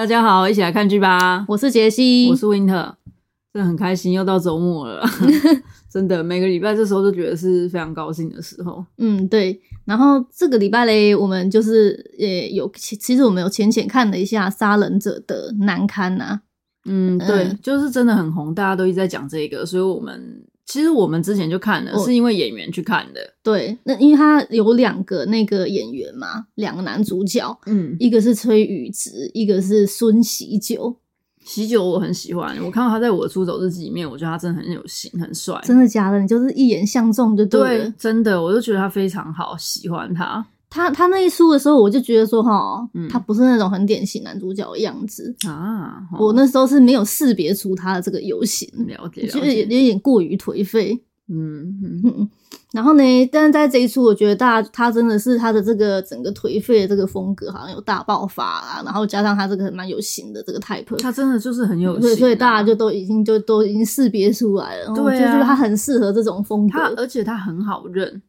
大家好，一起来看剧吧！我是杰西，我是 Winter，真的很开心，又到周末了。真的，每个礼拜这时候都觉得是非常高兴的时候。嗯，对。然后这个礼拜嘞，我们就是也有，其实我们有浅浅看了一下《杀人者》的难堪呐、啊。嗯，对，嗯、就是真的很红，大家都一直在讲这个，所以我们。其实我们之前就看了，是因为演员去看的。对，那因为他有两个那个演员嘛，两个男主角，嗯，一个是崔宇植，一个是孙喜九。喜九我很喜欢，我看到他在我的出走日记里面，我觉得他真的很有型，很帅。真的假的？你就是一眼相中就对了。对，真的，我就觉得他非常好，喜欢他。他他那一出的时候，我就觉得说哈，嗯、他不是那种很典型男主角的样子啊。我那时候是没有识别出他的这个游行，了解，就是有，有点过于颓废。嗯嗯嗯。然后呢，但是在这一出，我觉得大家他真的是他的这个整个颓废的这个风格好像有大爆发啊。然后加上他这个蛮有型的这个 type，他真的就是很有型，啊，所以所以大家就都已经就都已经识别出来了。对啊，就是他很适合这种风格，他而且他很好认。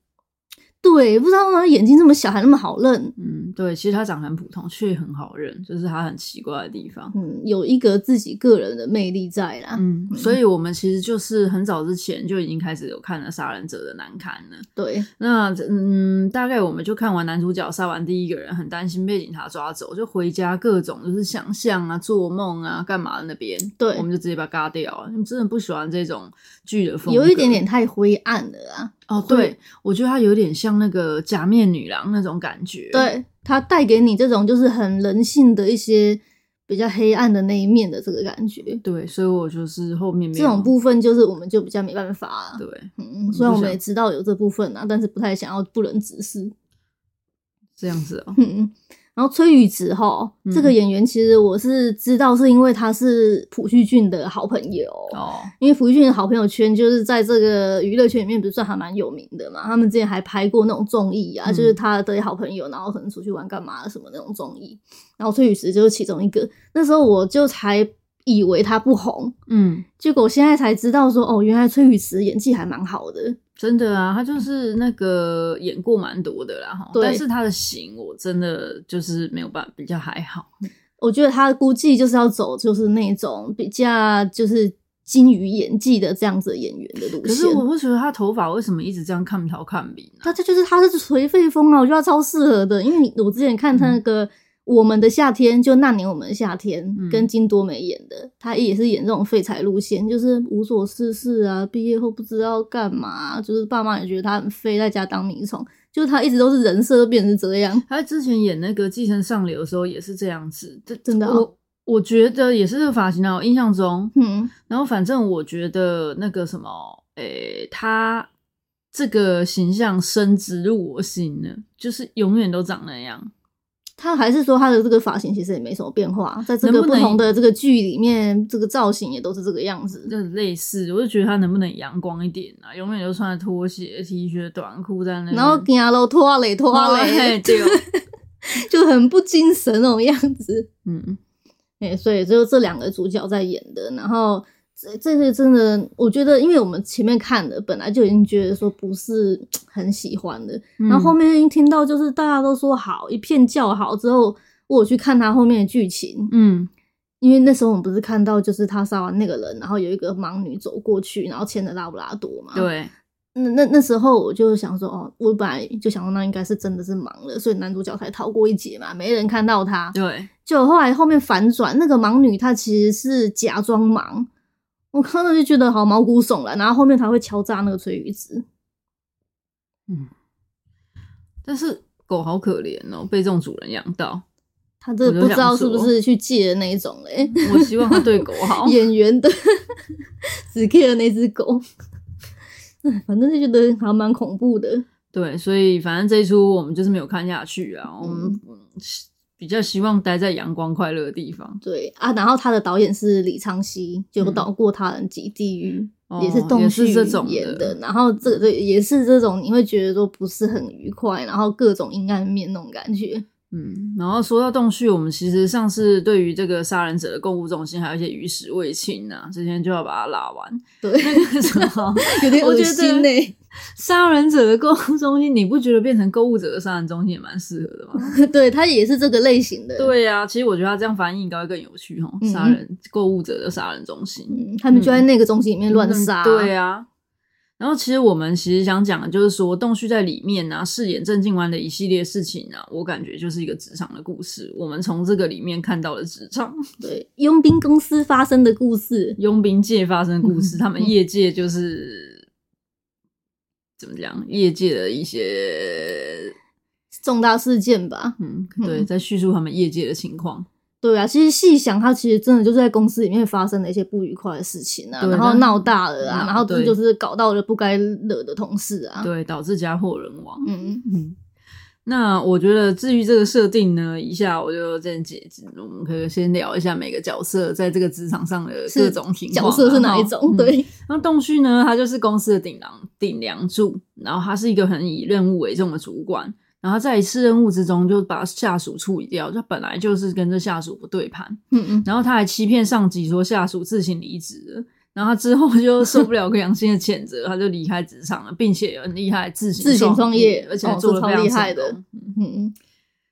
对，不知道他眼睛这么小还那么好认。嗯，对，其实他长得很普通，却很好认，就是他很奇怪的地方。嗯，有一个自己个人的魅力在啦。嗯，嗯，所以我们其实就是很早之前就已经开始有看了《杀人者的难堪》了。对，那嗯，大概我们就看完男主角杀完第一个人，很担心被警察抓走，就回家各种就是想象啊、做梦啊、干嘛的那边。对，我们就直接把它嘎掉。你真的不喜欢这种剧的风格，有一点点太灰暗了啊。哦，对，我觉得它有点像那个假面女郎那种感觉。对，它带给你这种就是很人性的一些比较黑暗的那一面的这个感觉。对，所以我就是后面没这种部分，就是我们就比较没办法啊。对，嗯，虽然我们也知道有这部分啊，但是不太想要不忍直视。这样子哦。嗯。然后崔宇植哈，嗯、这个演员其实我是知道，是因为他是朴叙俊的好朋友哦。因为朴叙俊的好朋友圈就是在这个娱乐圈里面，不是算还蛮有名的嘛。他们之前还拍过那种综艺啊，嗯、就是他的好朋友，然后可能出去玩干嘛什么那种综艺。然后崔宇植就是其中一个。那时候我就才以为他不红，嗯，结果我现在才知道说，哦，原来崔宇植演技还蛮好的。真的啊，他就是那个演过蛮多的啦哈，对但是他的型我真的就是没有办法，比较还好。我觉得他估计就是要走就是那种比较就是精于演技的这样子的演员的路线。可是我会觉得他头发为什么一直这样看头看鼻呢？他这就是他是颓废风啊，我觉得他超适合的，因为你我之前看他那个。嗯我们的夏天，就那年我们的夏天，跟金多美演的，嗯、他也是演这种废柴路线，就是无所事事啊，毕业后不知道干嘛，就是爸妈也觉得他很废，在家当米虫，就是他一直都是人设都变成这样。他之前演那个《寄生上流》的时候也是这样子，这真的、哦，我我觉得也是这个发型啊，我印象中，嗯，然后反正我觉得那个什么，诶、欸，他这个形象深植入我心了，就是永远都长那样。他还是说他的这个发型其实也没什么变化，在这个不同的这个剧里面，这个造型也都是这个样子，就是类似。我就觉得他能不能阳光一点啊？永远就穿着拖鞋、T 恤、短裤在那，然后走路拖累拖累，就 就很不精神那种样子。嗯，哎、欸，所以只有这两个主角在演的，然后。这这个真的，我觉得，因为我们前面看的本来就已经觉得说不是很喜欢的，嗯、然后后面一听到就是大家都说好，一片叫好之后，我去看他后面的剧情，嗯，因为那时候我们不是看到就是他杀完那个人，然后有一个盲女走过去，然后牵着拉布拉多嘛，对，那那那时候我就想说，哦，我本来就想说那应该是真的是盲了，所以男主角才逃过一劫嘛，没人看到他，对，就后来后面反转，那个盲女她其实是假装盲。我看到就觉得好毛骨悚然，然后后面他会敲诈那个崔宇植，嗯，但是狗好可怜哦，被这种主人养到，他这不知道是不是去借的那一种嘞？我希望他对狗好。演员的只 care 那只狗，反正就觉得还蛮恐怖的。对，所以反正这一出我们就是没有看下去啊，我们。嗯比较希望待在阳光快乐的地方。对啊，然后他的导演是李昌熙，就导过《他人及地狱》，嗯，也是这种演的。的然后这个也是这种，你会觉得说不是很愉快，然后各种阴暗面那种感觉。嗯，然后说到洞穴，我们其实上次对于这个杀人者的购物中心还有一些余食未清啊，今天就要把它拉完。对，那个什么 有点恶心呢。杀人者的购物中心，你不觉得变成购物者的杀人中心也蛮适合的吗？对，它也是这个类型的。对呀、啊，其实我觉得它这样翻译应该会更有趣哦。杀人购、嗯、物者的杀人中心、嗯，他们就在那个中心里面乱杀。对啊。然后其实我们其实想讲的就是说，洞旭在里面啊饰演郑静湾的一系列事情啊，我感觉就是一个职场的故事。我们从这个里面看到了职场，对佣兵公司发生的故事，佣兵界发生的故事，他们业界就是怎么讲？业界的一些重大事件吧。嗯，对，在叙述他们业界的情况。对啊，其实细想，他其实真的就是在公司里面发生了一些不愉快的事情啊，然后闹大了啊，然后这就是搞到了不该惹的同事啊，对，导致家破人亡。嗯嗯。那我觉得至于这个设定呢，一下我就先解释，我们可以先聊一下每个角色在这个职场上的各种情况，角色是哪一种？嗯、对，那洞旭呢，他就是公司的顶梁顶梁柱，然后他是一个很以任务为重的主管。然后在一次任务之中，就把下属处理掉。他本来就是跟这下属不对盘，嗯嗯。然后他还欺骗上级说下属自行离职了。然后他之后就受不了 良心的谴责，他就离开职场了，并且很厉害，自行自行创业，而且还做得非常厉害的。嗯嗯。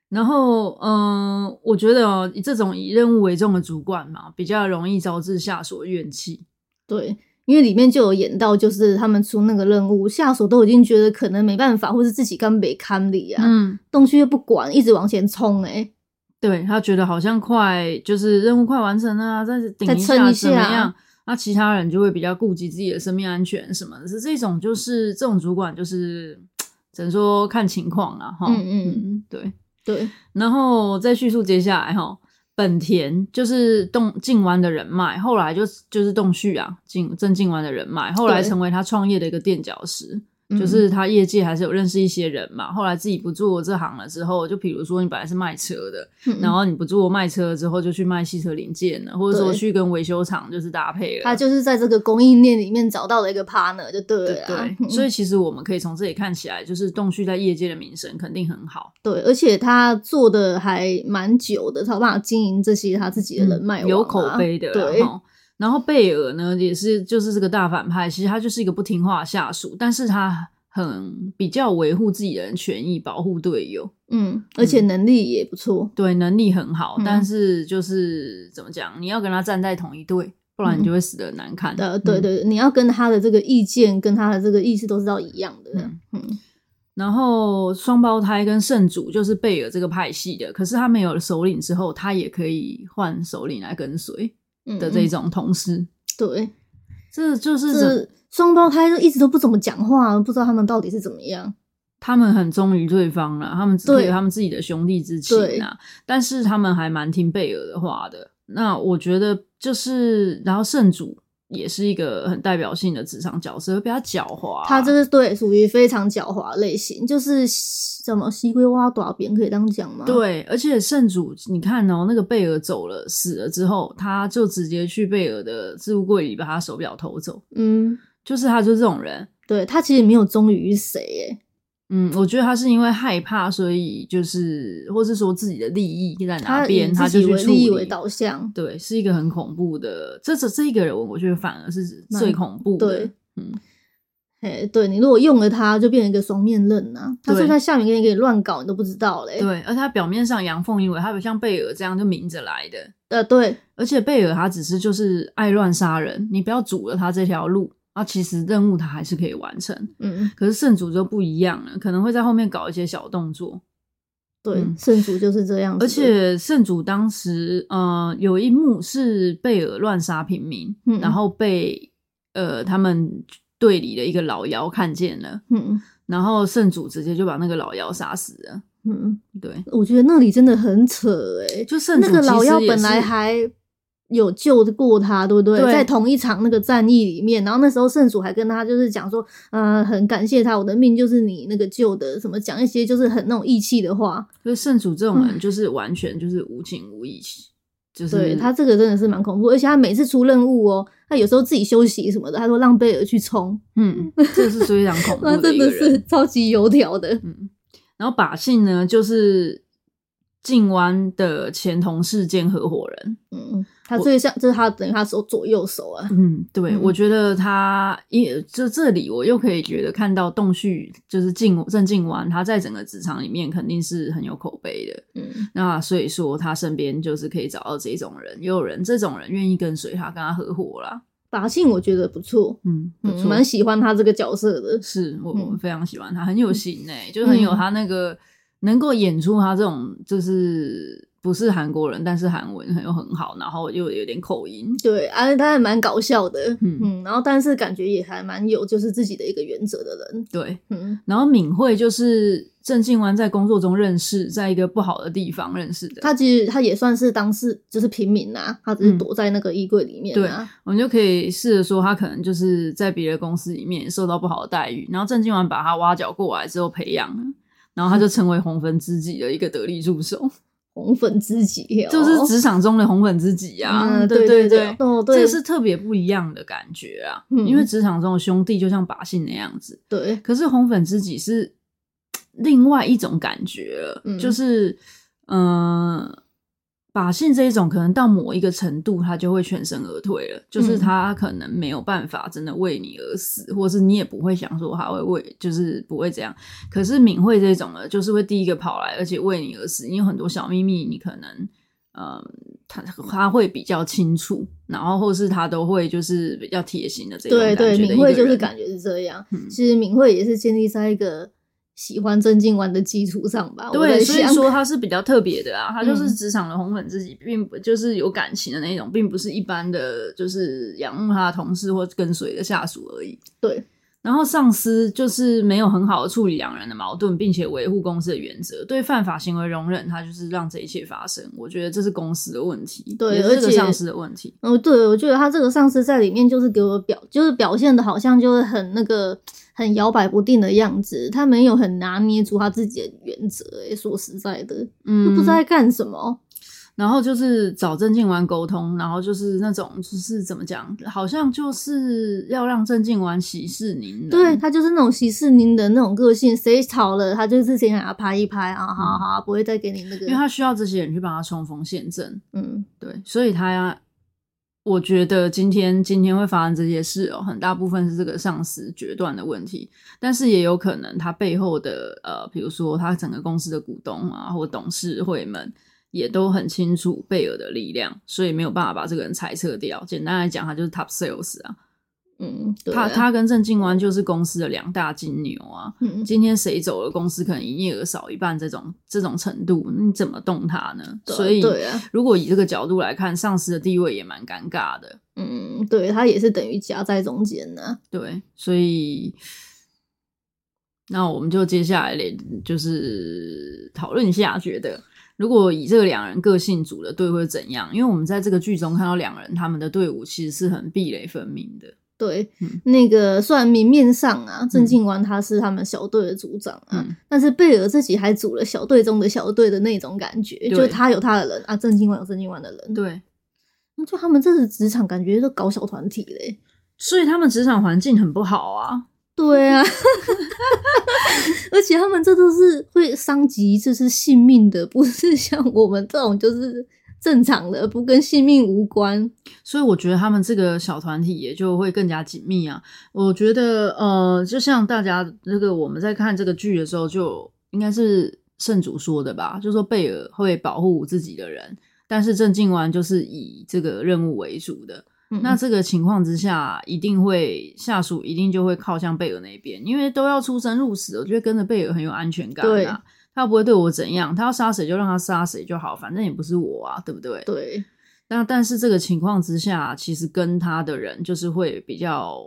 然后，嗯、呃，我觉得哦，这种以任务为重的主管嘛，比较容易招致下属的怨气。对。因为里面就有演到，就是他们出那个任务，下属都已经觉得可能没办法，或是自己根本没堪力啊。嗯，东区又不管，一直往前冲哎、欸。对，他觉得好像快，就是任务快完成了啊，再顶一下怎么样？那其他人就会比较顾及自己的生命安全什么的。是这种，就是这种主管，就是 只能说看情况啊。哈，嗯嗯，对对。然后再叙述接下来哈。本田就是洞静湾的人脉，后来就就是洞旭啊，进郑静湾的人脉，后来成为他创业的一个垫脚石。就是他业界还是有认识一些人嘛，后来自己不做这行了之后，就比如说你本来是卖车的，嗯、然后你不做卖车之后，就去卖汽车零件了，或者说去跟维修厂就是搭配了。他就是在这个供应链里面找到了一个 partner，就对了。对，所以其实我们可以从这里看起来，就是洞旭在业界的名声肯定很好。对，而且他做的还蛮久的，他有办法经营这些他自己的人脉、啊嗯，有口碑的。对。然后贝尔呢，也是就是这个大反派，其实他就是一个不听话的下属，但是他很比较维护自己的人权益，保护队友，嗯，而且能力也不错，嗯、对，能力很好，嗯、但是就是怎么讲，你要跟他站在同一队，不然你就会死的很难看。呃、嗯，对对，你要跟他的这个意见跟他的这个意思都是要一样的。嗯嗯。然后双胞胎跟圣主就是贝尔这个派系的，可是他没有了首领之后，他也可以换首领来跟随。的这种同事，嗯、对，这就是双胞胎，就一直都不怎么讲话，不知道他们到底是怎么样。他们很忠于对方了，他们只有他们自己的兄弟之情啊，但是他们还蛮听贝尔的话的。那我觉得就是，然后圣主。也是一个很代表性的职场角色，会比较狡猾、啊。他这是对属于非常狡猾类型，就是什么西瓜挖大边可以这样讲吗？对，而且圣主，你看哦，那个贝尔走了死了之后，他就直接去贝尔的置物柜里把他手表偷走。嗯，就是他就是这种人，对他其实没有忠于谁耶。嗯，我觉得他是因为害怕，所以就是，或是说自己的利益在哪边，他，他就去。利益为导向，对，是一个很恐怖的。这这这一个人，我觉得反而是最恐怖的。对，嗯，哎，对，你如果用了他，就变成一个双面刃呐。他说他下面给你给你乱搞，你都不知道嘞。对，而他表面上阳奉阴违，他不像贝尔这样就明着来的。呃，对，而且贝尔他只是就是爱乱杀人，你不要阻了他这条路。啊，其实任务他还是可以完成，嗯，可是圣主就不一样了，可能会在后面搞一些小动作。对，嗯、圣主就是这样子。而且圣主当时，呃，有一幕是贝尔乱杀平民，嗯、然后被呃他们队里的一个老妖看见了，嗯，然后圣主直接就把那个老妖杀死了。嗯，对，我觉得那里真的很扯哎、欸、就圣主那个老妖本来还。有救过他，对不对？对，在同一场那个战役里面，然后那时候圣主还跟他就是讲说，呃，很感谢他，我的命就是你那个救的，什么讲一些就是很那种义气的话。所以圣主这种人就是完全就是无情无义，嗯、就是对他这个真的是蛮恐怖，而且他每次出任务哦，他有时候自己休息什么的，他说让贝尔去冲，嗯，这是非常恐怖的，真的是超级油条的。嗯，然后把信呢，就是静湾的前同事兼合伙人，嗯。他最像，就是他等于他手左右手啊。嗯，对，嗯、我觉得他因就这里我又可以觉得看到洞旭就是进郑静完，他在整个职场里面肯定是很有口碑的。嗯，那所以说他身边就是可以找到这种人，也有人这种人愿意跟随他，跟他合伙啦。把信我觉得不错，嗯，蛮、嗯、喜欢他这个角色的。是我我非常喜欢他，很有型诶、欸，嗯、就很有他那个能够演出他这种就是。不是韩国人，但是韩文又很好，然后又有点口音。对，而且他还蛮搞笑的，嗯嗯，然后但是感觉也还蛮有就是自己的一个原则的人。对，嗯，然后敏慧就是郑静湾在工作中认识，在一个不好的地方认识的。他其实他也算是当时就是平民呐，他只是躲在那个衣柜里面。对，我们就可以试着说，他可能就是在别的公司里面受到不好的待遇，然后郑静湾把他挖角过来之后培养，然后他就成为红粉知己的一个得力助手。红粉知己，就是职场中的红粉知己啊！嗯、对对对，哦、对这是特别不一样的感觉啊！嗯、因为职场中的兄弟就像把戏那样子，对。可是红粉知己是另外一种感觉了，嗯、就是嗯。呃把性这一种可能到某一个程度，他就会全身而退了，就是他可能没有办法真的为你而死，嗯、或是你也不会想说他会为，就是不会这样。可是敏慧这种呢，就是会第一个跑来，而且为你而死。你有很多小秘密，你可能，嗯，他他会比较清楚，然后或是他都会就是比较贴心的这种感觉。对对，敏慧就是感觉是这样。嗯、其实敏慧也是建立在一个。喜欢曾静湾的基础上吧，对，所以说他是比较特别的啊，他就是职场的红粉知己，并不就是有感情的那种，并不是一般的就是仰慕他的同事或跟随的下属而已。对，然后上司就是没有很好的处理两人的矛盾，并且维护公司的原则，对犯法行为容忍，他就是让这一切发生。我觉得这是公司的问题，对，而且上司的问题。哦，对，我觉得他这个上司在里面就是给我表，就是表现的好像就是很那个。很摇摆不定的样子，他没有很拿捏住他自己的原则。哎，说实在的，嗯，都不知道在干什么。然后就是找郑静湾沟通，然后就是那种就是怎么讲，好像就是要让郑静湾息事宁人。对，他就是那种息事宁人那种个性，谁吵了他就是先给他拍一拍啊，好好，不会再给你那个。因为他需要这些人去帮他冲锋陷阵。嗯，对，所以他要。我觉得今天今天会发生这些事哦，很大部分是这个上司决断的问题，但是也有可能他背后的呃，比如说他整个公司的股东啊或董事会们也都很清楚贝尔的力量，所以没有办法把这个人裁撤掉。简单来讲，他就是 top sales 啊。嗯，对啊、他他跟郑静湾就是公司的两大金牛啊。嗯，今天谁走了，公司可能营业额少一半，这种这种程度，你怎么动他呢？对所以，对啊，如果以这个角度来看，上司的地位也蛮尴尬的。嗯，对，他也是等于夹在中间呢。对，所以，那我们就接下来就是讨论一下，觉得如果以这个两人个性组的队会怎样？因为我们在这个剧中看到两人他们的队伍其实是很壁垒分明的。对，嗯、那个虽然明面上啊，郑静湾他是他们小队的组长啊，嗯、但是贝尔自己还组了小队中的小队的那种感觉，就他有他的人啊，郑静湾有郑静湾的人，对，那就他们这是职场感觉都搞小团体嘞，所以他们职场环境很不好啊，对啊，而且他们这都是会伤及就是性命的，不是像我们这种就是。正常的，不跟性命无关，所以我觉得他们这个小团体也就会更加紧密啊。我觉得，呃，就像大家这个我们在看这个剧的时候，就应该是圣主说的吧，就说贝尔会保护自己的人，但是郑静湾就是以这个任务为主的。嗯、那这个情况之下，一定会下属一定就会靠向贝尔那边，因为都要出生入死，我觉得跟着贝尔很有安全感啊。对他不会对我怎样，他要杀谁就让他杀谁就好，反正也不是我啊，对不对？对。那但是这个情况之下，其实跟他的人就是会比较，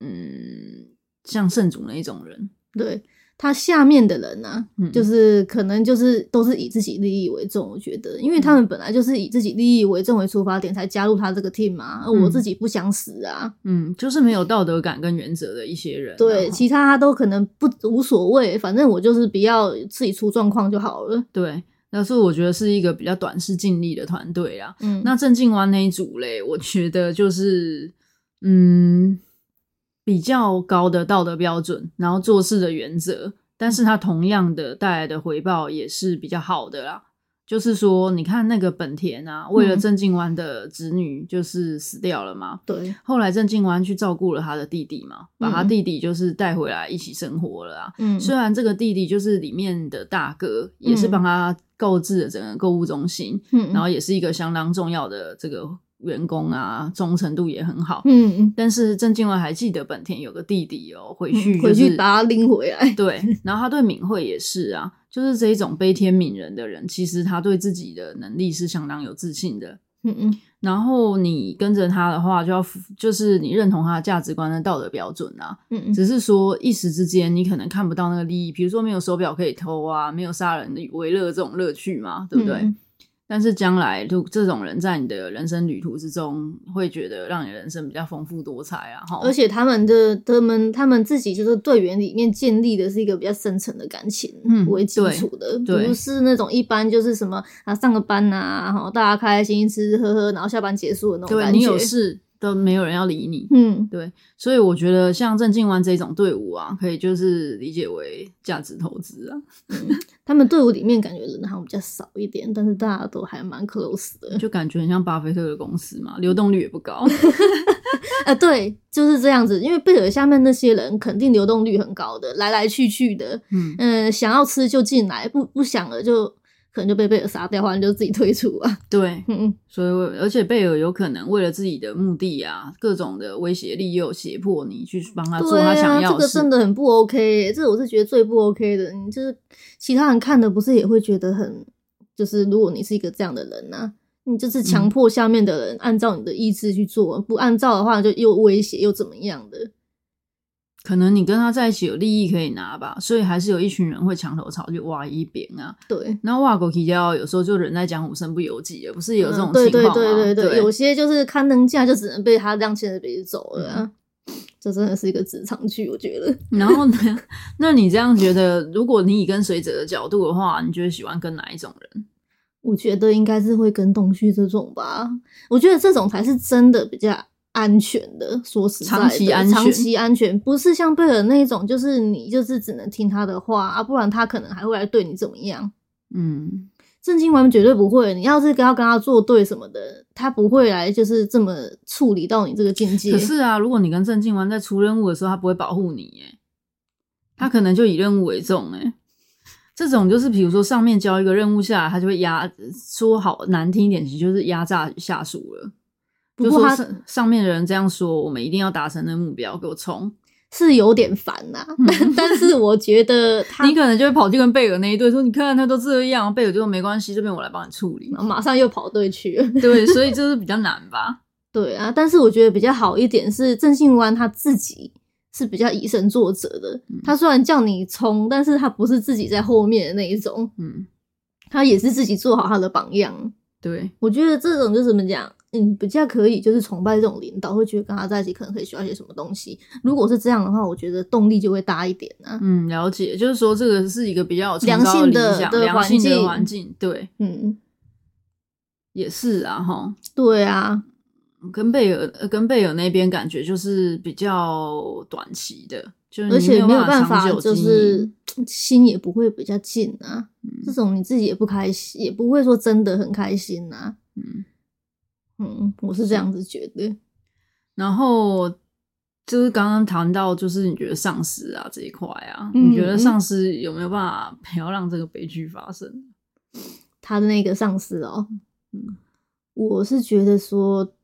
嗯，像圣主那一种人，对。他下面的人呢、啊，嗯、就是可能就是都是以自己利益为重，我觉得，因为他们本来就是以自己利益为重为出发点才加入他这个 team 嘛，而我自己不想死啊，嗯，就是没有道德感跟原则的一些人，对，其他他都可能不无所谓，反正我就是不要自己出状况就好了。对，那所以我觉得是一个比较短视尽力的团队啊。嗯，那郑静湾那一组嘞，我觉得就是，嗯。比较高的道德标准，然后做事的原则，但是他同样的带来的回报也是比较好的啦。就是说，你看那个本田啊，为了郑静湾的子女就是死掉了嘛。对、嗯。后来郑静湾去照顾了他的弟弟嘛，把他弟弟就是带回来一起生活了啊。嗯。虽然这个弟弟就是里面的大哥，也是帮他购置了整个购物中心，嗯，然后也是一个相当重要的这个。员工啊，忠诚度也很好。嗯嗯，但是郑敬文还记得本田有个弟弟哦、喔，回去、就是、回去把他拎回来。对，然后他对敏慧也是啊，就是这一种悲天悯人的人，其实他对自己的能力是相当有自信的。嗯嗯，然后你跟着他的话，就要就是你认同他的价值观的道德标准啊。嗯嗯，只是说一时之间你可能看不到那个利益，比如说没有手表可以偷啊，没有杀人的为乐这种乐趣嘛，对不对？嗯但是将来，就这种人在你的人生旅途之中，会觉得让你人生比较丰富多彩啊！哈，而且他们的他们他们自己就是队员里面建立的是一个比较深层的感情为基础的，嗯、不是那种一般就是什么啊上个班呐、啊，然后大家开开心心吃吃喝喝，然后下班结束的那种感觉。对，你有事。都没有人要理你，嗯，对，所以我觉得像郑静湾这种队伍啊，可以就是理解为价值投资啊。嗯，他们队伍里面感觉人好像比较少一点，但是大家都还蛮 close 的，就感觉很像巴菲特的公司嘛，流动率也不高。呃，对，就是这样子，因为贝尔下面那些人肯定流动率很高的，来来去去的，嗯，呃，想要吃就进来，不不想了就。可能就被贝尔杀掉，或者就自己退出啊。对，嗯嗯，所以而且贝尔有可能为了自己的目的啊，各种的威胁利诱、胁迫你去帮他做他想要的事。这个真的很不 OK，这我是觉得最不 OK 的。你就是其他人看的不是也会觉得很，就是如果你是一个这样的人啊，你就是强迫下面的人按照你的意志去做，不按照的话就又威胁又怎么样的。可能你跟他在一起有利益可以拿吧，所以还是有一群人会墙头草去挖一边啊。对，然后挖狗皮胶有时候就人在江湖身不由己也，不是有这种情况吗？对对对对对，对有些就是刊登价就只能被他这样牵着鼻子走了，啊。嗯、这真的是一个职场剧，我觉得。然后呢？那你这样觉得，如果你以跟随者的角度的话，你觉得喜欢跟哪一种人？我觉得应该是会跟东旭这种吧。我觉得这种才是真的比较。安全的，说实在的，长期安全，长期安全，不是像贝尔那一种，就是你就是只能听他的话啊，不然他可能还会来对你怎么样？嗯，郑经文绝对不会。你要是跟他跟他作对什么的，他不会来就是这么处理到你这个境界。可是啊，如果你跟郑经文在出任务的时候，他不会保护你，耶，他可能就以任务为重，哎，这种就是比如说上面交一个任务下来，他就会压，说好难听一点，其实就是压榨下属了。不过他上面的人这样说，我们一定要达成那目标，给我冲，是有点烦呐、啊。但是我觉得他，你可能就会跑去跟贝尔那一队说：“你看他都这样。”贝尔就说：“没关系，这边我来帮你处理。”马上又跑队去了。对，所以就是比较难吧。对啊，但是我觉得比较好一点是郑信湾他自己是比较以身作则的。嗯、他虽然叫你冲，但是他不是自己在后面的那一种。嗯，他也是自己做好他的榜样。对，我觉得这种就是怎么讲？嗯，比较可以，就是崇拜这种领导，会觉得跟他在一起可能可以学到一些什么东西。如果是这样的话，我觉得动力就会大一点啊。嗯，了解，就是说这个是一个比较良性的良性的环境，对，嗯，也是啊，哈，对啊，跟贝尔跟贝尔那边感觉就是比较短期的，就是而且没有办法，就 是心也不会比较近啊。嗯、这种你自己也不开心，也不会说真的很开心啊。嗯。嗯，我是这样子觉得。然后就是刚刚谈到，就是你觉得上司啊这一块啊，嗯、你觉得上司有没有办法不要让这个悲剧发生？他的那个上司哦，嗯，我是觉得说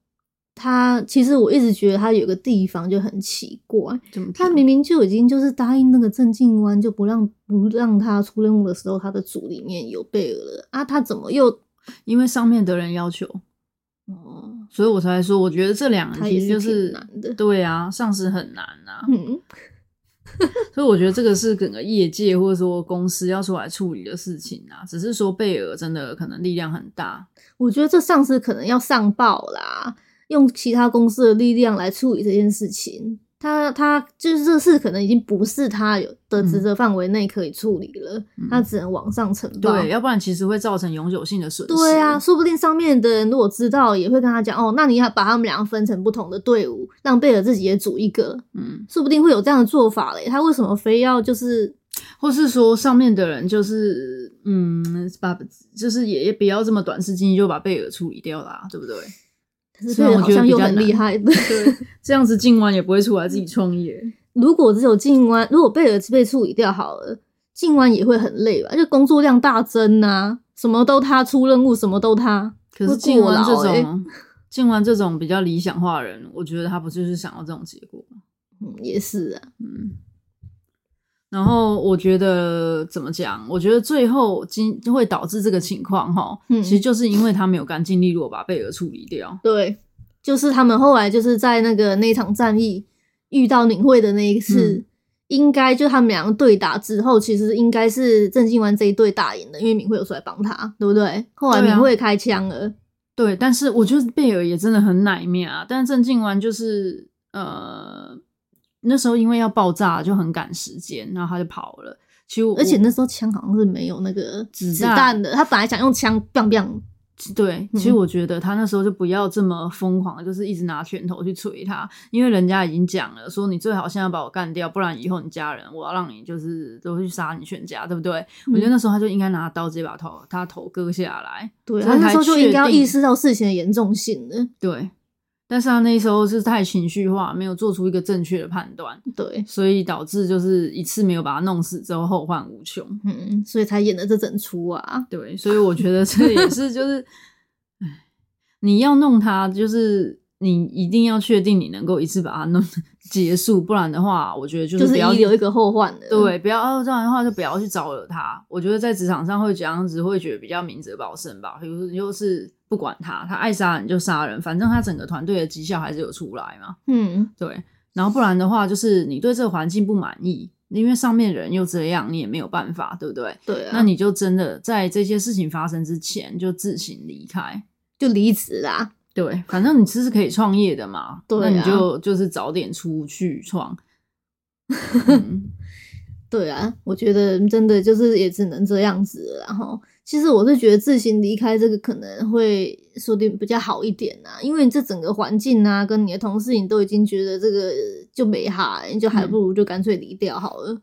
他其实我一直觉得他有个地方就很奇怪，他明明就已经就是答应那个郑静湾，就不让不让他出任务的时候，他的组里面有贝尔了啊，他怎么又因为上面的人要求？哦，所以我才说，我觉得这两个其实就是难的，对啊，上市很难啊。嗯，所以我觉得这个是整个业界或者说公司要出来处理的事情啊。只是说贝尔真的可能力量很大，我觉得这上司可能要上报啦，用其他公司的力量来处理这件事情。他他就是这事可能已经不是他有的职责范围内可以处理了，嗯、他只能往上呈报。对，要不然其实会造成永久性的损失。对啊，说不定上面的人如果知道，也会跟他讲哦，那你要把他们两个分成不同的队伍，让贝尔自己也组一个。嗯，说不定会有这样的做法嘞。他为什么非要就是 或是说上面的人就是嗯，把就是也也不要这么短视近利就把贝尔处理掉啦，对不对？所以好像又很厉害，对，这样子静湾也不会出来自己创业。如果只有静湾，如果贝尔被处理掉好了，静湾也会很累吧？就工作量大增啊，什么都他出任务，什么都他。可是静湾这种，静湾这种比较理想化的人，我觉得他不就是想要这种结果吗？嗯，也是啊，嗯。然后我觉得怎么讲？我觉得最后经会导致这个情况哈，嗯，其实就是因为他没有干净利落把贝尔处理掉。对，就是他们后来就是在那个那场战役遇到宁慧的那一次，嗯、应该就他们两个对打之后，其实应该是郑静湾这一队打赢的，因为敏慧有出来帮他，对不对？后来敏慧开枪了，对，啊、对，但是我觉得贝尔也真的很奶面啊，但是郑静湾就是呃。那时候因为要爆炸，就很赶时间，然后他就跑了。其实，而且那时候枪好像是没有那个子弹的，他本来想用枪 biang biang。对，其实我觉得他那时候就不要这么疯狂，就是一直拿拳头去捶他，因为人家已经讲了，说你最好现在把我干掉，不然以后你家人我要让你就是都去杀你全家，对不对？嗯、我觉得那时候他就应该拿刀直接把头他头割下来。对，他那时候就应该要意识到事情的严重性了。对。但是他那时候是太情绪化，没有做出一个正确的判断，对，所以导致就是一次没有把他弄死之后后患无穷，嗯，所以才演的这整出啊。对，所以我觉得这也是就是，哎，你要弄他，就是你一定要确定你能够一次把他弄结束，不然的话，我觉得就是不要留一个后患的。对，不要哦，这样的话就不要去招惹他。我觉得在职场上会这样子，会觉得比较明哲保身吧。比如说，就是。不管他，他爱杀人就杀人，反正他整个团队的绩效还是有出来嘛。嗯，对。然后不然的话，就是你对这个环境不满意，因为上面人又这样，你也没有办法，对不对？对啊。那你就真的在这些事情发生之前就自行离开，就离职啦。对，反正你其实是可以创业的嘛。对啊。那你就就是早点出去创。嗯、对啊，我觉得真的就是也只能这样子，然后。其实我是觉得自行离开这个可能会说的比较好一点啊，因为你这整个环境啊，跟你的同事，你都已经觉得这个就没哈，你就还不如就干脆离掉好了。嗯、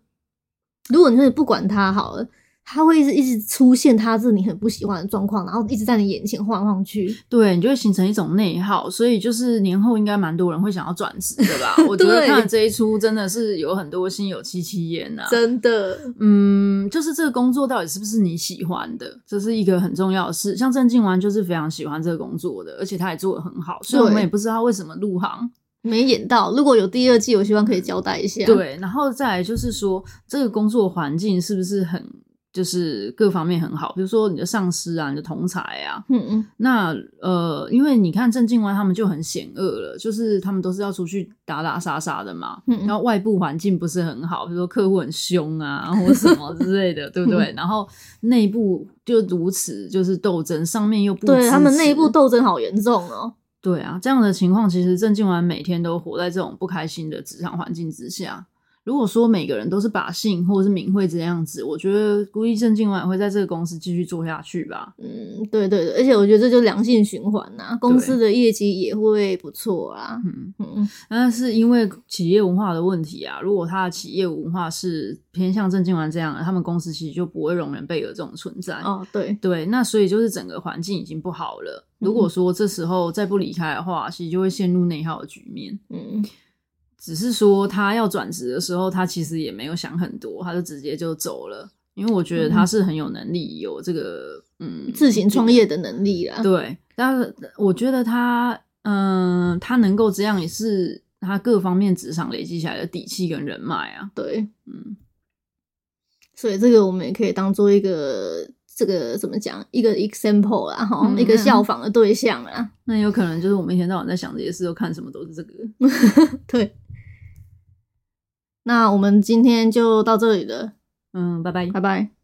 如果你说不管他好了。他会一直一直出现他是你很不喜欢的状况，然后一直在你眼前晃来晃去，对，你就会形成一种内耗，所以就是年后应该蛮多人会想要转职的吧？我觉得看了这一出真的是有很多心有戚戚焉呐，真的，嗯，就是这个工作到底是不是你喜欢的，这是一个很重要的事。像郑静湾就是非常喜欢这个工作的，而且他也做的很好，所以我们也不知道为什么入行没演到。如果有第二季，我希望可以交代一下。对，然后再来就是说这个工作环境是不是很。就是各方面很好，比如说你的上司啊，你的同才啊，嗯嗯，那呃，因为你看郑静湾他们就很险恶了，就是他们都是要出去打打杀杀的嘛，嗯嗯，然后外部环境不是很好，比如说客户很凶啊，或什么之类的，对不对？然后内部就如此，就是斗争，上面又不对，他们内部斗争好严重哦。对啊，这样的情况其实郑静湾每天都活在这种不开心的职场环境之下。如果说每个人都是把性或者是敏慧这样子，我觉得估计郑静湾也会在这个公司继续做下去吧。嗯，对对对，而且我觉得这就良性循环呐、啊，公司的业绩也会不错啊。嗯嗯，那是因为企业文化的问题啊。如果他的企业文化是偏向郑敬文这样的，他们公司其实就不会容忍贝尔这种存在。哦，对对，那所以就是整个环境已经不好了。如果说这时候再不离开的话，其实就会陷入内耗的局面。嗯。只是说他要转职的时候，他其实也没有想很多，他就直接就走了。因为我觉得他是很有能力，有这个嗯自行创业的能力啦。对，但是我觉得他嗯，他能够这样也是他各方面职场累积起来的底气跟人脉啊。对，嗯，所以这个我们也可以当做一个这个怎么讲一个 example 啦，哈、嗯，一个效仿的对象啊。那有可能就是我们一天到晚在想这些事，都看什么都是这个。对。那我们今天就到这里了，嗯，拜拜，拜拜。